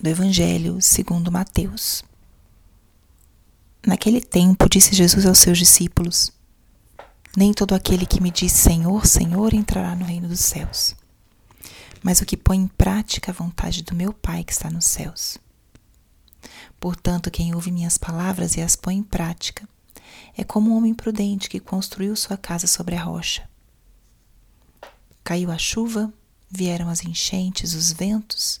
do Evangelho segundo Mateus. Naquele tempo, disse Jesus aos seus discípulos: Nem todo aquele que me diz Senhor, Senhor entrará no reino dos céus, mas o que põe em prática a vontade do meu Pai que está nos céus. Portanto, quem ouve minhas palavras e as põe em prática é como um homem prudente que construiu sua casa sobre a rocha. Caiu a chuva, vieram as enchentes, os ventos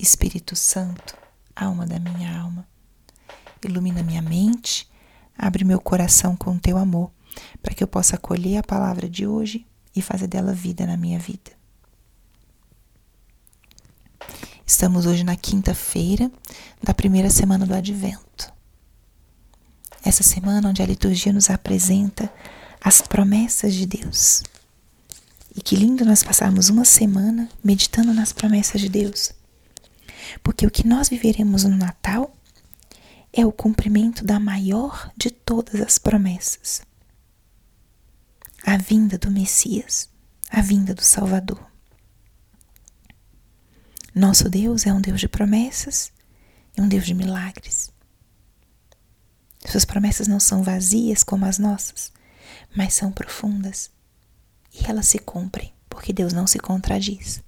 Espírito Santo, alma da minha alma, ilumina minha mente, abre meu coração com teu amor, para que eu possa acolher a palavra de hoje e fazer dela vida na minha vida. Estamos hoje na quinta-feira da primeira semana do Advento. Essa semana onde a liturgia nos apresenta as promessas de Deus. E que lindo nós passarmos uma semana meditando nas promessas de Deus porque o que nós viveremos no Natal é o cumprimento da maior de todas as promessas a vinda do Messias, a vinda do Salvador. Nosso Deus é um Deus de promessas e um Deus de milagres. Suas promessas não são vazias como as nossas, mas são profundas e elas se cumprem, porque Deus não se contradiz.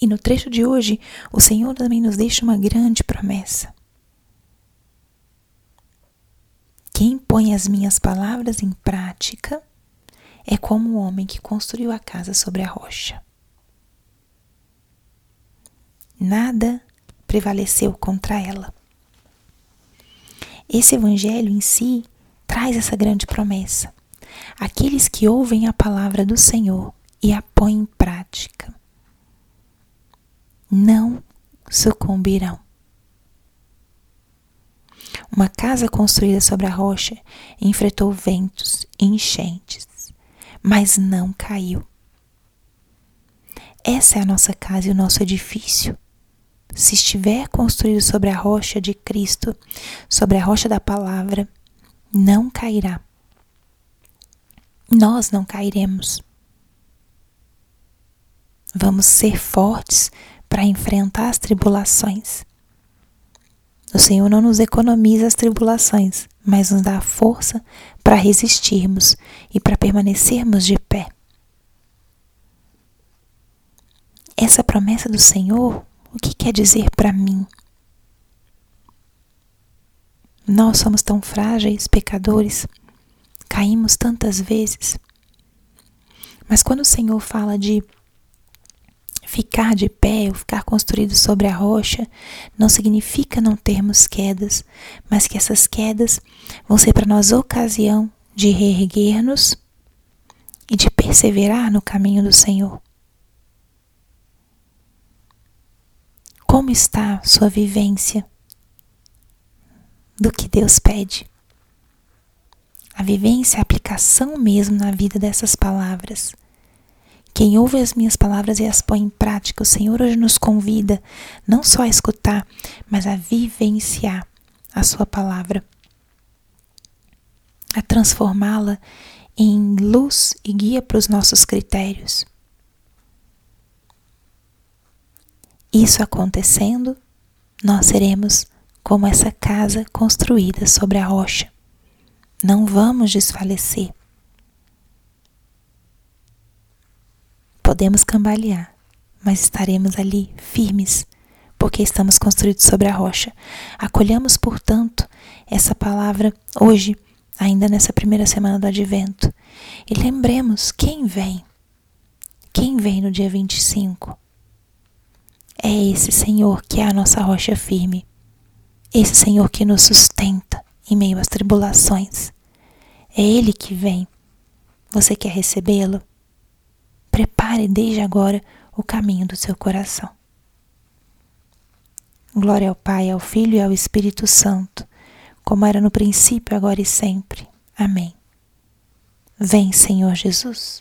E no trecho de hoje, o Senhor também nos deixa uma grande promessa. Quem põe as minhas palavras em prática é como o homem que construiu a casa sobre a rocha. Nada prevaleceu contra ela. Esse evangelho em si traz essa grande promessa. Aqueles que ouvem a palavra do Senhor e a põem em prática não sucumbirão. Uma casa construída sobre a rocha enfrentou ventos e enchentes, mas não caiu. Essa é a nossa casa e o nosso edifício. Se estiver construído sobre a rocha de Cristo, sobre a rocha da palavra, não cairá. Nós não cairemos. Vamos ser fortes para enfrentar as tribulações. O Senhor não nos economiza as tribulações, mas nos dá a força para resistirmos e para permanecermos de pé. Essa promessa do Senhor, o que quer dizer para mim? Nós somos tão frágeis, pecadores, caímos tantas vezes. Mas quando o Senhor fala de Ficar de pé ou ficar construído sobre a rocha não significa não termos quedas, mas que essas quedas vão ser para nós ocasião de reerguer-nos e de perseverar no caminho do Senhor. Como está sua vivência do que Deus pede? A vivência, a aplicação mesmo na vida dessas palavras. Quem ouve as minhas palavras e as põe em prática, o Senhor hoje nos convida não só a escutar, mas a vivenciar a Sua palavra, a transformá-la em luz e guia para os nossos critérios. Isso acontecendo, nós seremos como essa casa construída sobre a rocha. Não vamos desfalecer. Podemos cambalear, mas estaremos ali firmes, porque estamos construídos sobre a rocha. Acolhamos, portanto, essa palavra hoje, ainda nessa primeira semana do advento, e lembremos quem vem. Quem vem no dia 25? É esse Senhor que é a nossa rocha firme. Esse Senhor que nos sustenta em meio às tribulações. É Ele que vem. Você quer recebê-lo? prepare desde agora o caminho do seu coração. Glória ao Pai, ao Filho e ao Espírito Santo, como era no princípio, agora e sempre. Amém. Vem, Senhor Jesus.